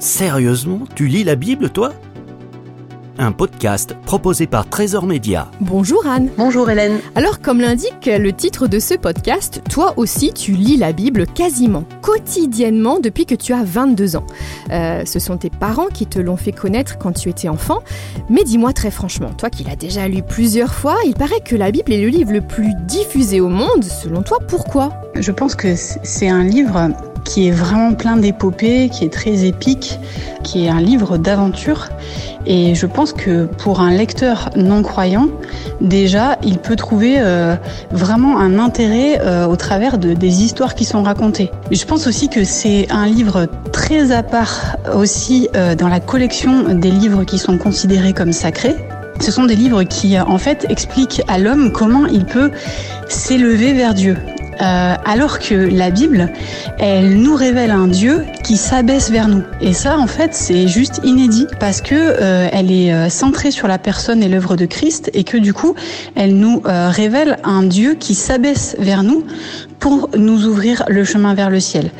Sérieusement, tu lis la Bible, toi? Un podcast proposé par Trésor Média. Bonjour Anne. Bonjour Hélène. Alors comme l'indique le titre de ce podcast, toi aussi tu lis la Bible quasiment quotidiennement depuis que tu as 22 ans. Euh, ce sont tes parents qui te l'ont fait connaître quand tu étais enfant. Mais dis-moi très franchement, toi qui l'as déjà lu plusieurs fois, il paraît que la Bible est le livre le plus diffusé au monde. Selon toi, pourquoi? Je pense que c'est un livre qui est vraiment plein d'épopées, qui est très épique, qui est un livre d'aventure. Et je pense que pour un lecteur non croyant, déjà, il peut trouver euh, vraiment un intérêt euh, au travers de, des histoires qui sont racontées. Je pense aussi que c'est un livre très à part aussi euh, dans la collection des livres qui sont considérés comme sacrés. Ce sont des livres qui, en fait, expliquent à l'homme comment il peut s'élever vers Dieu. Euh, alors que la Bible, elle nous révèle un Dieu qui s'abaisse vers nous. Et ça, en fait, c'est juste inédit parce que euh, elle est euh, centrée sur la personne et l'œuvre de Christ et que du coup, elle nous révèle un Dieu qui s'abaisse vers nous pour nous ouvrir le chemin vers le ciel.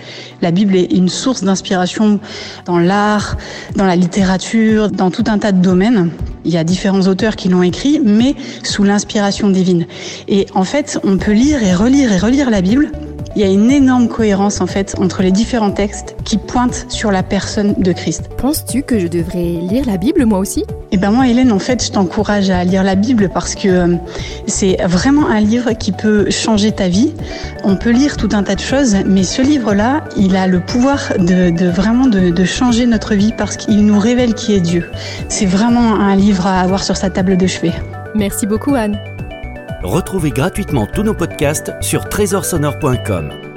La Bible est une source d'inspiration dans l'art, dans la littérature, dans tout un tas de domaines. Il y a différents auteurs qui l'ont écrit, mais sous l'inspiration divine. Et en fait, on peut lire et relire et relire la Bible il y a une énorme cohérence en fait entre les différents textes qui pointent sur la personne de Christ. Penses-tu que je devrais lire la Bible moi aussi? Eh ben moi Hélène, en fait, je t'encourage à lire la Bible parce que euh, c'est vraiment un livre qui peut changer ta vie. On peut lire tout un tas de choses, mais ce livre-là, il a le pouvoir de, vraiment de, de changer notre vie parce qu'il nous révèle qui est Dieu. C'est vraiment un livre à avoir sur sa table de chevet. Merci beaucoup Anne. Retrouvez gratuitement tous nos podcasts sur trésorsonore.com.